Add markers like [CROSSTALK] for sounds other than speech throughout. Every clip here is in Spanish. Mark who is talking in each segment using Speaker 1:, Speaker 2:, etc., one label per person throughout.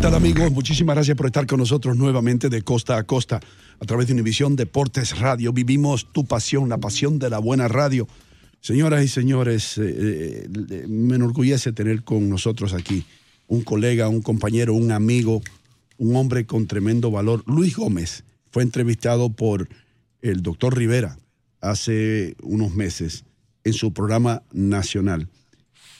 Speaker 1: ¿Qué tal amigos? Muchísimas gracias por estar con nosotros nuevamente de costa a costa a través de Univisión Deportes Radio. Vivimos tu pasión, la pasión de la buena radio. Señoras y señores, eh, eh, me enorgullece tener con nosotros aquí un colega, un compañero, un amigo, un hombre con tremendo valor. Luis Gómez fue entrevistado por el doctor Rivera hace unos meses en su programa nacional.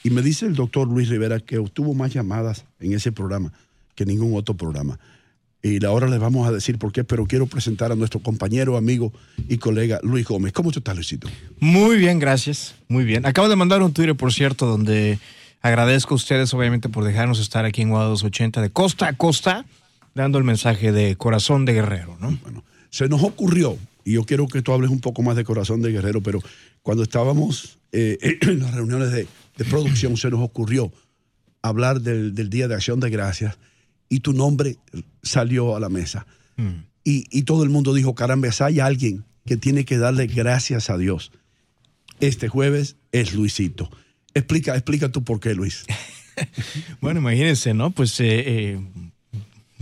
Speaker 1: Y me dice el doctor Luis Rivera que obtuvo más llamadas en ese programa que ningún otro programa. Y ahora les vamos a decir por qué, pero quiero presentar a nuestro compañero, amigo y colega Luis Gómez. ¿Cómo tú estás, Luisito?
Speaker 2: Muy bien, gracias. Muy bien. Acabo de mandar un Twitter, por cierto, donde agradezco a ustedes, obviamente, por dejarnos estar aquí en Guada 280 de costa a costa, dando el mensaje de corazón de guerrero, ¿no?
Speaker 1: Bueno, se nos ocurrió, y yo quiero que tú hables un poco más de corazón de guerrero, pero cuando estábamos eh, [CLEARS THROAT] en las reuniones de, de, producción, se nos ocurrió hablar del, del Día de Acción de Gracias y tu nombre salió a la mesa. Mm. Y, y, todo el mundo dijo, caramba, hay alguien que tiene que darle gracias a Dios. Este jueves es Luisito. Explica, explica tú por qué, Luis. [LAUGHS]
Speaker 2: bueno, imagínense, ¿no? Pues eh, eh,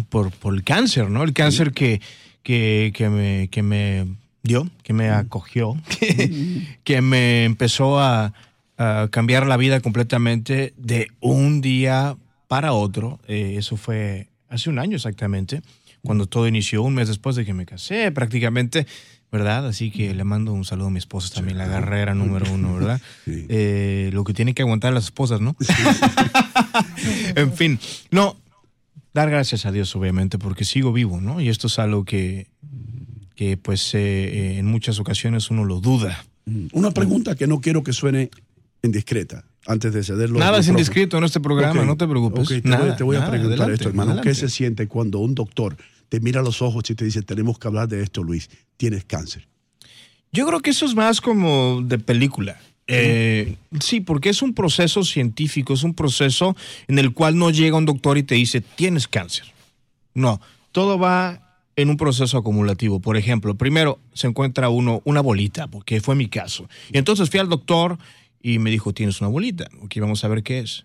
Speaker 2: por, por, el cáncer, ¿no? El cáncer que, que, que, me, que me dio, que me acogió, [LAUGHS] que, que me empezó a, a cambiar la vida completamente de un día para otro. Eh, eso fue hace un año exactamente, cuando todo inició, un mes después de que me casé, prácticamente, ¿verdad? Así que le mando un saludo a mi esposa también, la guerrera número uno, ¿verdad? [LAUGHS] Sí. Eh, lo que tienen que aguantar las esposas, ¿no? Sí. [LAUGHS] en fin, no, dar gracias a Dios, obviamente, porque sigo vivo, ¿no? Y esto es algo que, que pues, eh, en muchas ocasiones uno lo duda.
Speaker 1: Una pregunta que no quiero que suene indiscreta antes de cederlo.
Speaker 2: Nada es indiscreto en este programa, okay. no te preocupes.
Speaker 1: Okay, te,
Speaker 2: nada,
Speaker 1: voy, te, voy, a
Speaker 2: nada,
Speaker 1: preguntar
Speaker 2: adelante,
Speaker 1: esto, hermano.
Speaker 2: adelante.
Speaker 1: ¿Qué se siente cuando un doctor te mira a los ojos y te dice, tenemos que hablar de esto, Luis, tienes cáncer?
Speaker 2: Yo creo que eso es más como de película. Eh, sí, porque es un proceso científico, es un proceso en el cual no llega un doctor y te dice, tienes cáncer. No, todo va en un proceso acumulativo. Por ejemplo, primero se encuentra uno una bolita, porque fue mi caso. Y entonces fui al doctor y me dijo, tienes una bolita, ok, vamos a ver qué es.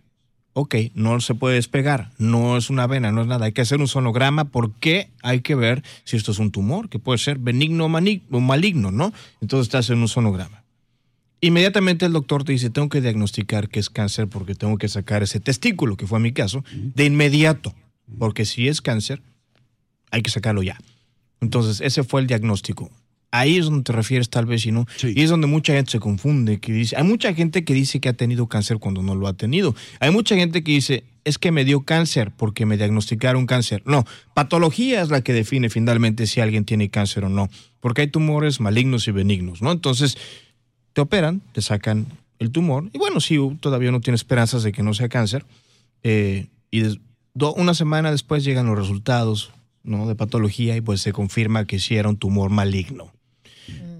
Speaker 2: Ok, no se puede despegar, no es una vena, no es nada, hay que hacer un sonograma porque hay que ver si esto es un tumor, que puede ser benigno o maligno, ¿no? Entonces estás en un sonograma. Inmediatamente el doctor te dice, tengo que diagnosticar que es cáncer porque tengo que sacar ese testículo, que fue mi caso, de inmediato, porque si es cáncer, hay que sacarlo ya. Entonces, ese fue el diagnóstico ahí es donde te refieres tal vez y no. Sí. Y es donde mucha gente se confunde, que dice, hay mucha gente que dice que ha tenido cáncer cuando no lo ha tenido. Hay mucha gente que dice, es que me dio cáncer porque me diagnosticaron cáncer. No, patología es la que define finalmente si alguien tiene cáncer o no, porque hay tumores malignos y benignos, ¿no? Entonces, te operan, te sacan el tumor, y bueno, si todavía no tiene esperanzas de que no sea cáncer, eh, y una semana después llegan los resultados, ¿no? de patología y pues se confirma que sí era un tumor maligno.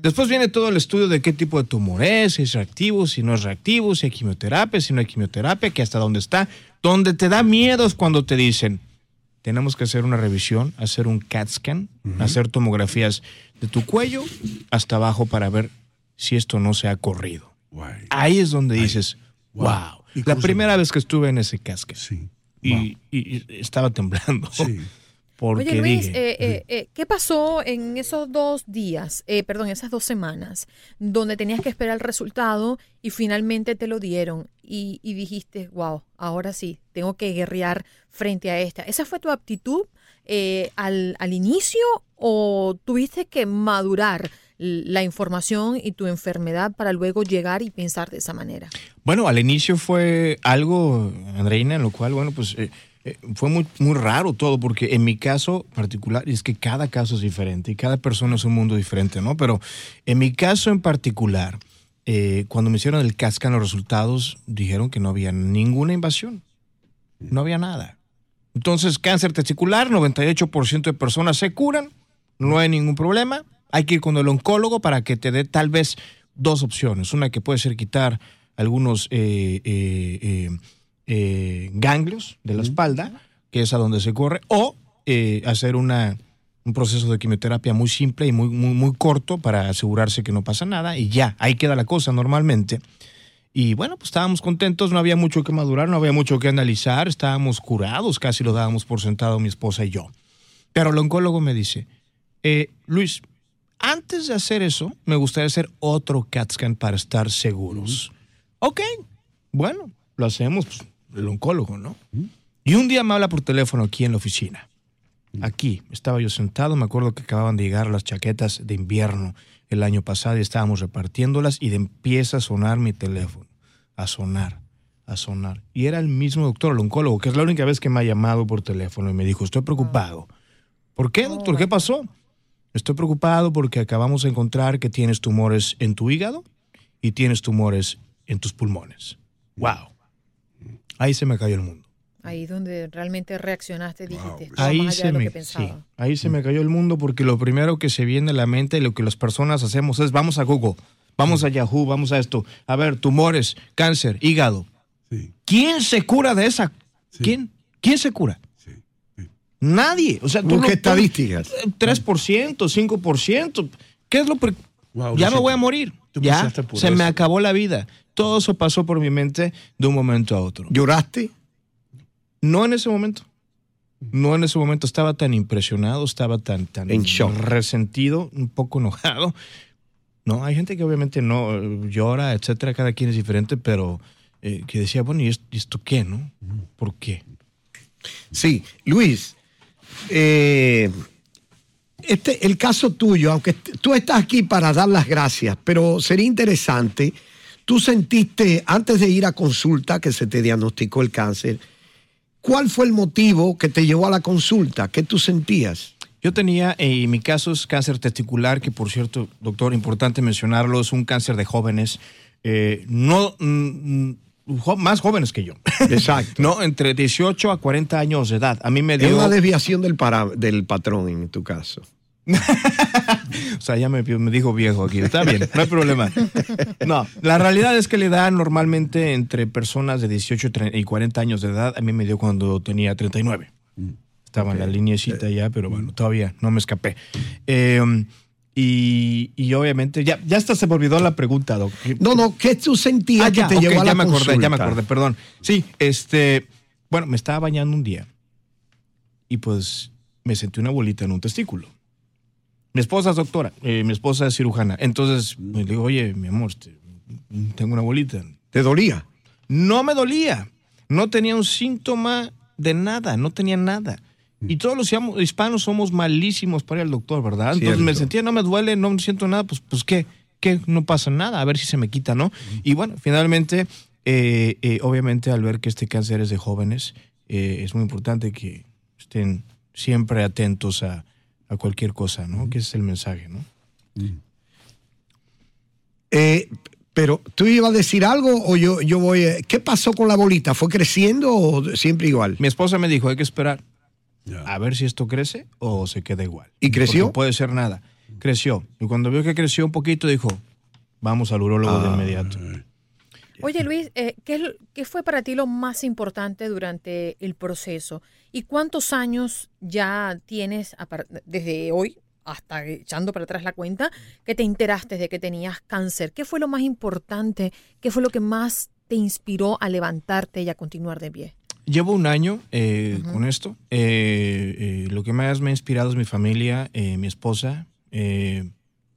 Speaker 2: Después viene todo el estudio de qué tipo de tumor es, si es reactivo, si no es reactivo, si hay quimioterapia, si no hay quimioterapia, que hasta dónde está. Donde te da miedo es cuando te dicen, tenemos que hacer una revisión, hacer un CAT scan, uh -huh. hacer tomografías de tu cuello hasta abajo para ver si esto no se ha corrido. Wow. Ahí es donde dices, wow. wow. La primera vez que estuve en ese CAT scan.
Speaker 1: Sí.
Speaker 2: Y, y, y, estaba temblando.
Speaker 1: Sí.
Speaker 2: Porque
Speaker 3: Oye, Luis,
Speaker 2: dije,
Speaker 3: eh, eh, eh, ¿qué pasó en esos dos días, eh, perdón, esas dos semanas, donde tenías que esperar el resultado y finalmente te lo dieron y, y, dijiste, wow, ahora sí, tengo que guerrear frente a esta? ¿Esa fue tu actitud eh, al, al inicio o tuviste que madurar la información y tu enfermedad para luego llegar y pensar de esa manera?
Speaker 2: Bueno, al inicio fue algo, Andreina, en lo cual, bueno, pues... Eh, fue muy, muy raro todo, porque en mi caso particular, es que cada caso es diferente y cada persona es un mundo diferente, ¿no? Pero en mi caso en particular, eh, cuando me hicieron el cascan los resultados, dijeron que no había ninguna invasión, no había nada. Entonces, cáncer testicular, 98% de personas se curan, no hay ningún problema, Hay que ir con el oncólogo para que te dé tal vez dos opciones. Una que puede ser quitar algunos eh, eh, ganglios de la espalda, que es a donde se corre, o eh, hacer una, un proceso de quimioterapia muy simple y muy, muy, muy corto para asegurarse que no pasa nada y ya, ahí queda la cosa normalmente. Y bueno, pues estábamos contentos, no había mucho que madurar, no había mucho que analizar, estábamos curados, casi lo dábamos por sentado mi esposa y yo. Pero el oncólogo me dice, eh, Luis, antes de hacer eso, me gustaría hacer otro CAT scan para estar seguros. Ok, bueno, lo hacemos, pues, el oncólogo, ¿no? Y un día me habla por teléfono aquí en la oficina. Aquí, estaba yo sentado, me acuerdo que acababan de llegar las chaquetas de invierno el año pasado y estábamos repartiéndolas y de- empieza a sonar mi teléfono, a sonar, a sonar. Y era el mismo doctor, el oncólogo, que es la única vez que me ha llamado por teléfono y me dijo, estoy preocupado. ¿Por qué, doctor? ¿Qué pasó? Estoy preocupado porque acabamos de encontrar que tienes tumores en tu hígado y tienes tumores en tus pulmones. Wow. Ahí se me cayó el mundo.
Speaker 3: Ahí donde realmente reaccionaste, dijiste, "Esto va
Speaker 2: Ahí se, me,
Speaker 3: que
Speaker 2: sí,
Speaker 3: pensaba.
Speaker 2: ahí se me cayó el mundo porque lo primero que se viene a la mente y lo que las personas hacemos es vamos a Google, vamos a Yahoo, vamos a esto. A ver, tumores, cáncer, hígado.
Speaker 1: Sí,
Speaker 2: ¿Quién se cura de esa? ¿Quién? ¿Quién se cura?
Speaker 1: sí.
Speaker 2: Nadie. O sea, tú tú-
Speaker 4: estadísticas.
Speaker 2: 3%, 5%. ¿Qué es lo
Speaker 1: Wow,
Speaker 2: ya me voy a morir.
Speaker 1: tú
Speaker 2: Ya se me acabó la vida. Todo eso pasó por mi mente de un momento a otro.
Speaker 4: ¿Lloraste?
Speaker 2: No en ese momento. No en ese momento. Estaba tan impresionado, estaba tan, tan
Speaker 4: En shock.
Speaker 2: resentido, un poco enojado. No, hay gente que obviamente no llora, etcétera. Cada quien es diferente, pero eh, que decía, bueno, ¿y esto, y esto qué, no? ¿Por qué?
Speaker 4: Sí, Luis, eh, este, el caso tuyo, aunque tú estás aquí para dar las gracias, pero sería interesante, tú sentiste antes de ir a consulta que se te diagnosticó el cáncer, ¿cuál fue el motivo que te llevó a la consulta? ¿Qué tú sentías?
Speaker 2: Yo tenía, eh, en mi caso es cáncer testicular, que por cierto, doctor, importante mencionarlo, es un cáncer de jóvenes, eh, no mm, mm, más jóvenes que yo.
Speaker 4: Exacto. [LAUGHS]
Speaker 2: no, entre 18 a 40 años de edad. A mí me
Speaker 4: Es
Speaker 2: dio...
Speaker 4: una desviación del, para- del patrón en tu caso. [LAUGHS]
Speaker 2: O sea, ya me, me dijo viejo aquí. Está bien, no hay problema. No, la realidad es que le da normalmente entre personas de 18 y tre- y 40 años de edad. A mí me dio cuando tenía 39. Estaba en la lineecita ya, pero bueno, todavía no me escapé. Eh, y, y obviamente, ya, ya hasta se me olvidó la pregunta, Doc.
Speaker 4: No, no, ¿qué tú sentías
Speaker 2: Ah,
Speaker 4: que
Speaker 2: ya,
Speaker 4: te
Speaker 2: ok,
Speaker 4: llevó a la
Speaker 2: ya me acordé, ya me acordé, perdón. Sí, este, bueno, me estaba bañando un día y pues me sentí una bolita en un testículo. Mi esposa es doctora, eh, mi esposa es cirujana. Entonces le digo, oye, mi amor, este, tengo una bolita.
Speaker 4: ¿Te dolía?
Speaker 2: No me dolía, no tenía un síntoma de nada, no tenía nada. Y todos los hispanos somos malísimos para ir al doctor, ¿verdad? Entonces me sentía, no me duele, no siento nada, pues, pues ¿qué? ¿Qué? No pasa nada, a ver si se me quita, ¿no? Y bueno, finalmente, eh, eh, obviamente al ver que este cáncer es de jóvenes, eh, es muy importante que estén siempre atentos a, a cualquier cosa, ¿no? Que ese es el mensaje, ¿no?
Speaker 4: Eh, pero tú ibas a decir algo o yo, yo voy. a- ¿Qué pasó con la bolita? ¿Fue creciendo o siempre igual?
Speaker 2: Mi esposa me dijo, hay que esperar a ver si esto crece o se queda igual.
Speaker 4: ¿Y creció?
Speaker 2: Porque puede ser nada. Creció. Y cuando vio que creció un poquito, dijo, vamos al urólogo
Speaker 4: Ah.
Speaker 2: de inmediato.
Speaker 3: Oye Luis, eh, ¿qué, es lo- qué fue para ti lo más importante durante el proceso? ¿Y cuántos años ya tienes desde hoy hasta echando para atrás la cuenta que te enteraste de que tenías cáncer? ¿Qué fue lo más importante? ¿Qué fue lo que más te inspiró a levantarte y a continuar de pie?
Speaker 2: Llevo un año eh, con esto. Eh, eh, lo que más me ha inspirado es mi familia, eh, mi esposa, eh,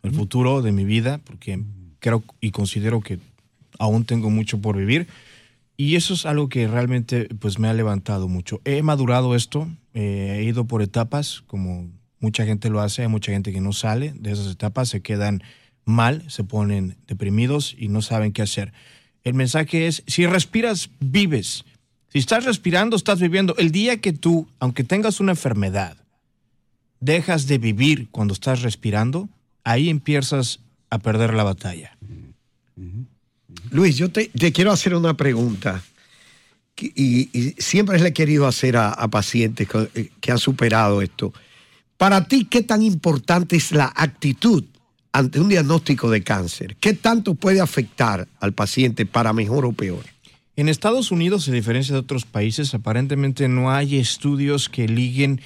Speaker 2: el futuro de mi vida, porque creo y considero que aún tengo mucho por vivir. Y eso es algo que realmente pues, me ha levantado mucho. He madurado esto, eh, he ido por etapas, como mucha gente lo hace, hay mucha gente que no sale de esas etapas, se quedan mal, se ponen deprimidos y no saben qué hacer. El mensaje es, si respiras, vives. Si estás respirando, estás viviendo. El día que tú, aunque tengas una enfermedad, dejas de vivir cuando estás respirando, ahí empiezas a perder la batalla.
Speaker 4: Luis, yo te, quiero hacer una pregunta. Y, siempre le he querido hacer a, pacientes que, que han superado esto. Para ti, ¿qué tan importante es la actitud ante un diagnóstico de cáncer, ¿qué tanto puede afectar al paciente para mejor o peor?
Speaker 2: En Estados Unidos, a diferencia de otros países, aparentemente no hay estudios que liguen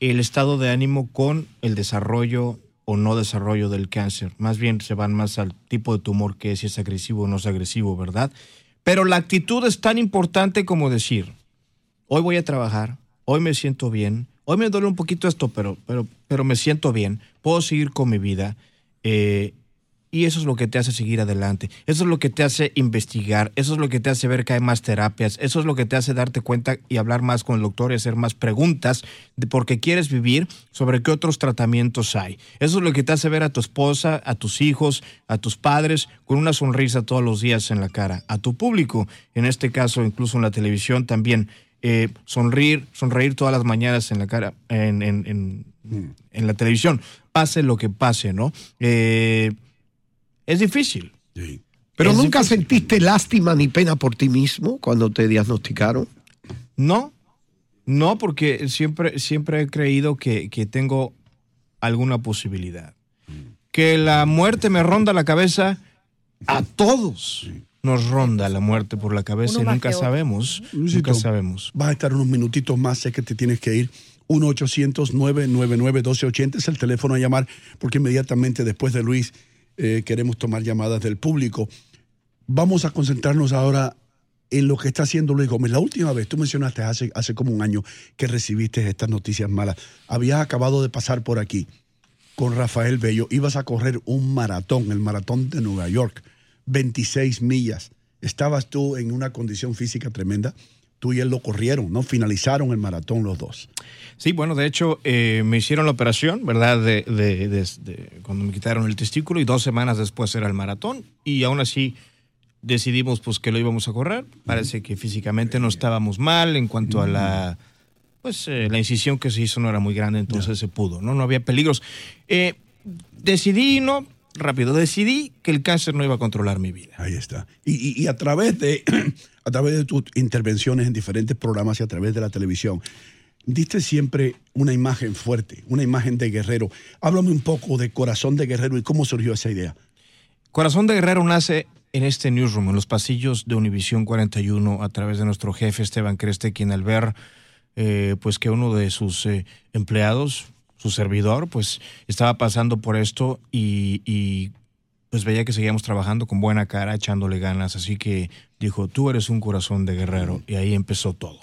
Speaker 2: el estado de ánimo con el desarrollo o no desarrollo del cáncer. Más bien se van más al tipo de tumor que es, si es agresivo o no es agresivo, ¿verdad? Pero la actitud es tan importante como decir, hoy voy a trabajar, hoy me siento bien, hoy me duele un poquito esto, pero, pero, pero me siento bien, puedo seguir con mi vida. Eh, y eso es lo que te hace seguir adelante. Eso es lo que te hace investigar. Eso es lo que te hace ver que hay más terapias. Eso es lo que te hace darte cuenta y hablar más con el doctor y hacer más preguntas de por qué quieres vivir, sobre qué otros tratamientos hay. Eso es lo que te hace ver a tu esposa, a tus hijos, a tus padres con una sonrisa todos los días en la cara. A tu público, en este caso, incluso en la televisión también. Eh, sonreír, sonreír todas las mañanas en la cara, en, en, en, la televisión. Pase lo que pase, ¿no? Eh, es difícil.
Speaker 4: Pero nunca sentiste lástima ni pena por ti mismo cuando te diagnosticaron.
Speaker 2: No, no, porque siempre, siempre he creído que, tengo alguna posibilidad. Que la muerte me ronda la cabeza a todos. Nos ronda la muerte por la cabeza y nunca sabemos. Nunca sabemos.
Speaker 1: Vas a estar unos minutitos más, sé que te tienes que ir. 1-800-999-1280 es el teléfono a llamar, porque inmediatamente después de Luis eh, queremos tomar llamadas del público. Vamos a concentrarnos ahora en lo que está haciendo Luis Gómez. La última vez, tú mencionaste hace, hace como un año que recibiste estas noticias malas. Habías acabado de pasar por aquí con Rafael Bello. Ibas a correr un maratón, el maratón de Nueva York, 26 millas. Estabas tú en una condición física tremenda tú y él lo corrieron, ¿no? Finalizaron el maratón los dos.
Speaker 2: Sí, bueno, de hecho, eh, me hicieron la operación, ¿verdad? De, cuando me quitaron el testículo y dos semanas después era el maratón y aún así decidimos pues que lo íbamos a correr. Parece que físicamente no estábamos mal en cuanto a la... Pues eh, la incisión que se hizo no era muy grande, entonces se pudo, ¿no? No había peligros. Eh, decidí, ¿no? Rápido, decidí que el cáncer no iba a controlar mi vida.
Speaker 1: Ahí está. Y, a través de [CLEARS THROAT] a través de tus intervenciones en diferentes programas y a través de la televisión, diste siempre una imagen fuerte, una imagen de guerrero. Háblame un poco de Corazón de Guerrero y cómo surgió esa idea.
Speaker 2: Corazón de Guerrero nace en este newsroom, en los pasillos de Univisión 41, a través de nuestro jefe Esteban Creste, quien al ver eh, pues que uno de sus eh, empleados su servidor, pues estaba pasando por esto y, pues veía que seguíamos trabajando con buena cara, echándole ganas, así que dijo, tú eres un corazón de guerrero y ahí empezó todo.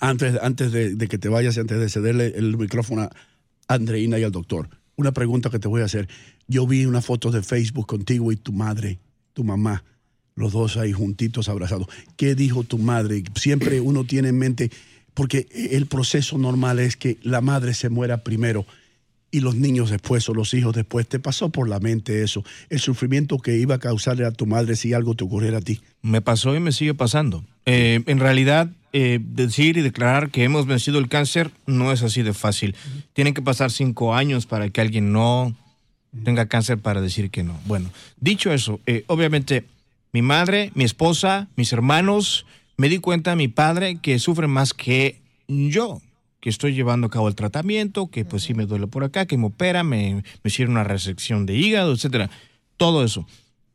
Speaker 1: antes antes de, que te vayas, antes de cederle el micrófono a Andreina y al doctor, una pregunta que te voy a hacer. Yo vi una foto de Facebook contigo y tu madre, tu mamá, los dos ahí juntitos, abrazados. ¿Qué dijo tu madre? Siempre uno tiene en mente porque el proceso normal es que la madre se muera primero y los niños después o los hijos después. ¿Te pasó por la mente eso? El sufrimiento que iba a causarle a tu madre si algo te ocurriera a ti.
Speaker 2: Me pasó y me sigue pasando. Eh, en realidad, eh, decir y declarar que hemos vencido el cáncer no es así de fácil. Tienen que pasar cinco años para que alguien no tenga cáncer para decir que no. Bueno, dicho eso, eh, obviamente mi madre, mi esposa, mis hermanos, me di cuenta, mi padre, que sufre más que yo, que estoy llevando a cabo el tratamiento, que pues sí me duele por acá, que me opera, me, me hicieron una resección de hígado, etcétera. Todo eso.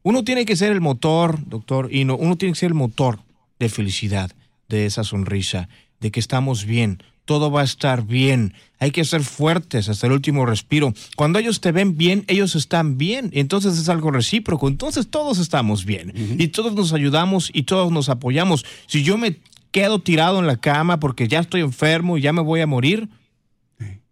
Speaker 2: Uno tiene que ser el motor, doctor, y no, uno tiene que ser el motor de felicidad, de esa sonrisa, de que estamos bien, todo va a estar bien. Hay que ser fuertes hasta el último respiro. Cuando ellos te ven bien, ellos están bien. Entonces es algo recíproco. Entonces todos estamos bien. Y todos nos ayudamos y todos nos apoyamos. Si yo me quedo tirado en la cama porque ya estoy enfermo y ya me voy a morir,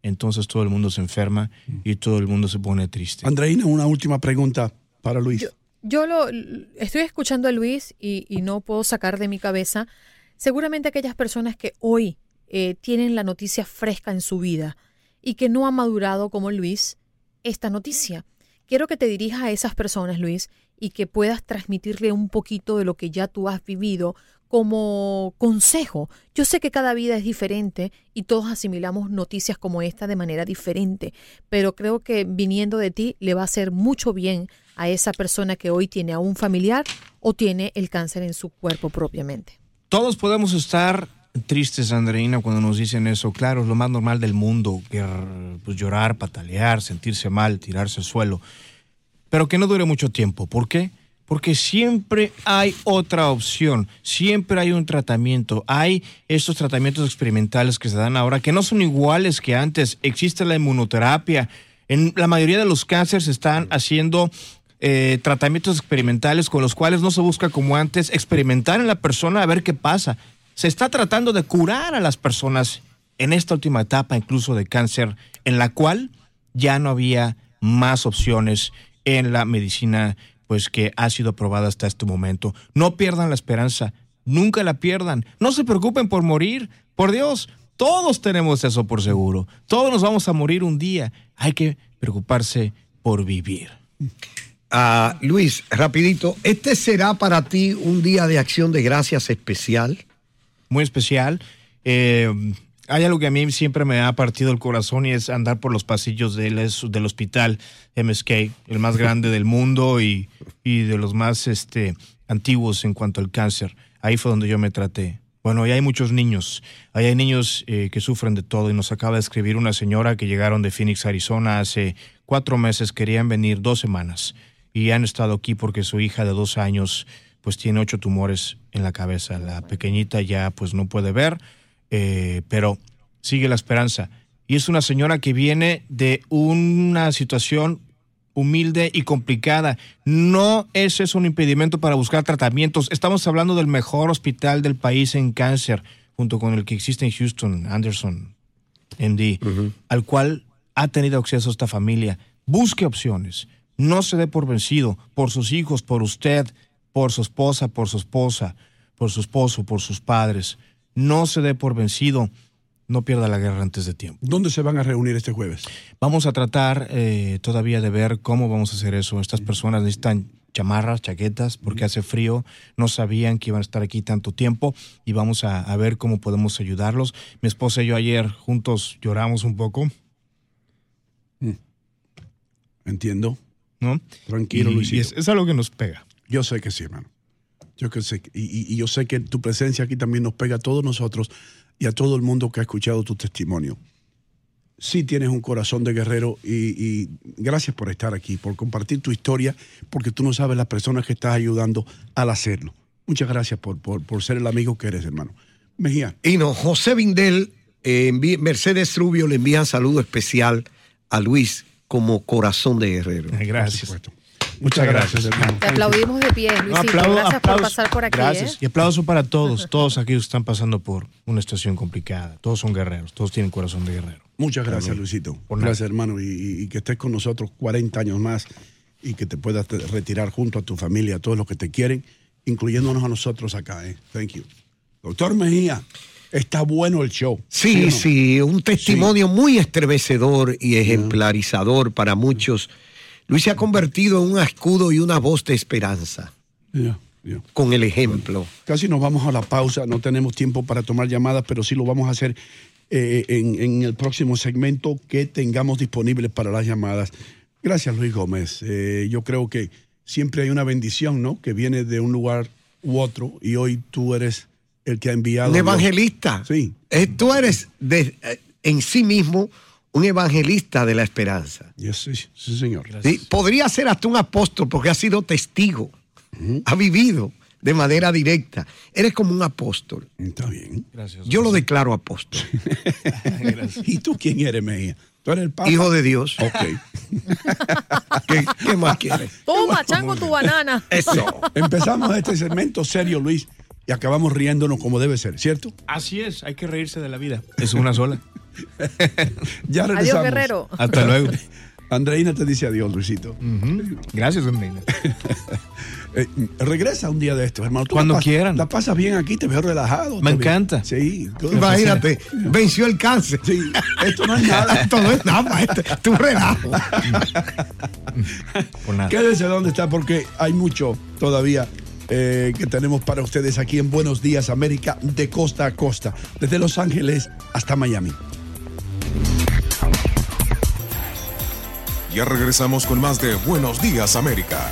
Speaker 2: entonces todo el mundo se enferma y todo el mundo se pone triste.
Speaker 1: Andreina, una última pregunta para Luis.
Speaker 3: Yo, lo estoy escuchando a Luis y, y no puedo sacar de mi cabeza seguramente aquellas personas que hoy eh, tienen la noticia fresca en su vida y que no ha madurado como Luis esta noticia. Quiero que te dirijas a esas personas, Luis, y que puedas transmitirle un poquito de lo que ya tú has vivido como consejo. Yo sé que cada vida es diferente y todos asimilamos noticias como esta de manera diferente, pero creo que viniendo de ti le va a hacer mucho bien a esa persona que hoy tiene a un familiar o tiene el cáncer en su cuerpo propiamente.
Speaker 2: Todos podemos estar tristes, Andreina, cuando nos dicen eso. Claro, es lo más normal del mundo, pues, llorar, patalear, sentirse mal, tirarse al suelo. pero que no dure mucho tiempo. ¿Por qué? Porque siempre hay otra opción, siempre hay un tratamiento. Hay estos tratamientos experimentales que se dan ahora que no son iguales que antes. Existe la inmunoterapia. En la mayoría de los cánceres están haciendo eh, tratamientos experimentales con los cuales no se busca como antes experimentar en la persona a ver qué pasa. Se está tratando de curar a las personas en esta última etapa incluso de cáncer, en la cual ya no había más opciones en la medicina pues que ha sido aprobada hasta este momento. No pierdan la esperanza, nunca la pierdan. No se preocupen por morir. Por Dios, todos tenemos eso por seguro. Todos nos vamos a morir un día. Hay que preocuparse por vivir.
Speaker 4: Ah, Luis, rapidito, ¿este será para ti un día de acción de gracias especial?
Speaker 2: Muy especial. Eh, hay algo que a mí siempre me ha partido el corazón y es andar por los pasillos del, del hospital MSK, el más grande del mundo y, y, de los más este, antiguos en cuanto al cáncer. Ahí fue donde yo me traté. Bueno, ahí hay muchos niños. Hay niños eh, que sufren de todo y nos acaba de escribir una señora que llegaron de Phoenix, Arizona hace cuatro meses, querían venir dos semanas y han estado aquí porque su hija de dos años pues tiene ocho tumores en la cabeza. La pequeñita ya pues no puede ver eh, pero sigue la esperanza. Y es una señora que viene de una situación humilde y complicada. No ese es un impedimento para buscar tratamientos. Estamos hablando del mejor hospital del país en cáncer, junto con el que existe en Houston, Anderson, MD, al cual ha tenido acceso esta familia. Busque opciones. No se dé por vencido, por sus hijos, por usted, por su esposa, por su esposa, por su esposo, por sus padres no se dé por vencido, no pierda la guerra antes de tiempo.
Speaker 1: ¿Dónde se van a reunir este jueves?
Speaker 2: Vamos a tratar eh, todavía de ver cómo vamos a hacer eso. Estas personas necesitan chamarras, chaquetas, porque hace frío, no sabían que iban a estar aquí tanto tiempo y vamos a, ver cómo podemos ayudarlos. Mi esposa y yo ayer juntos lloramos un poco.
Speaker 1: Mm. Entiendo.
Speaker 2: ¿No?
Speaker 1: Tranquilo, Luis.
Speaker 2: es, es algo que nos pega.
Speaker 1: Yo sé que sí, hermano. Yo que sé, y, yo sé que tu presencia aquí también nos pega a todos nosotros y a todo el mundo que ha escuchado tu testimonio. Sí tienes un corazón de guerrero y, gracias por estar aquí, por compartir tu historia, porque tú no sabes las personas que estás ayudando al hacerlo. Muchas gracias por, por, ser el amigo que eres, hermano. Mejía.
Speaker 4: Y no, José Vindel, eh, Mercedes Rubio le envían saludo especial a Luis como corazón de guerrero.
Speaker 2: Gracias.
Speaker 1: Muchas gracias, hermano.
Speaker 3: Te aplaudimos de pie, Luisito. gracias por pasar por aquí. Gracias. ¿eh?
Speaker 2: Y aplauso para todos, todos aquellos que están pasando por una situación complicada. Todos son guerreros, todos tienen corazón de guerrero.
Speaker 1: Muchas gracias, Luisito. gracias, hermano. Y, que estés con nosotros 40 años más y que te puedas retirar junto a tu familia, a todos los que te quieren, incluyéndonos a nosotros acá. ¿eh? Thank you. Doctor Mejía. Está bueno el show.
Speaker 4: Sí, sí, un testimonio muy estremecedor y ejemplarizador para muchos Luis se ha convertido en un escudo y una voz de esperanza. Con el ejemplo.
Speaker 1: casi nos vamos a la pausa, no tenemos tiempo para tomar llamadas, pero sí lo vamos a hacer eh, en, el próximo segmento que tengamos disponible para las llamadas. Gracias, Luis Gómez. Eh, yo creo que siempre hay una bendición, ¿no? Que viene de un lugar u otro y hoy tú eres el que ha enviado.
Speaker 4: Un evangelista.
Speaker 1: Sí.
Speaker 4: Eh, tú eres de, en sí mismo un evangelista de la esperanza.
Speaker 1: sí, sí, señor.
Speaker 4: Podría ser hasta un apóstol porque ha sido testigo, ha vivido de manera directa. Eres como un apóstol.
Speaker 1: Está bien.
Speaker 4: Gracias. Yo lo declaro apóstol. [LAUGHS]
Speaker 1: ¿Y tú quién eres, Mejía? ¿Tú eres el Papa?
Speaker 4: Hijo de Dios.
Speaker 1: Ok. [LAUGHS] ¿Qué, más quieres?
Speaker 3: Toma, chango, tu banana.
Speaker 1: Eso. Empezamos este segmento serio, Luis, y acabamos riéndonos como debe ser, ¿cierto?
Speaker 2: Así es, hay que reírse de la vida. Es una sola. [LAUGHS]
Speaker 1: ya regresamos.
Speaker 3: Adiós, Guerrero.
Speaker 2: Hasta luego.
Speaker 1: Andreina te dice adiós, Luisito.
Speaker 2: Gracias, Andreina. [LAUGHS]
Speaker 1: Eh, regresa un día de estos, hermano.
Speaker 2: Cuando quieran.
Speaker 1: La pasas bien aquí, te veo relajado.
Speaker 2: Me encanta.
Speaker 1: Sí.
Speaker 4: Imagínate, venció el cáncer.
Speaker 1: Sí, esto no es [LAUGHS] nada.
Speaker 4: esto no es nada, este, tu relajo.
Speaker 1: Quédese donde está porque hay mucho todavía eh, que tenemos para ustedes aquí en Buenos Días América de costa a costa, desde Los Ángeles hasta Miami.
Speaker 5: Ya regresamos con más de Buenos Días América.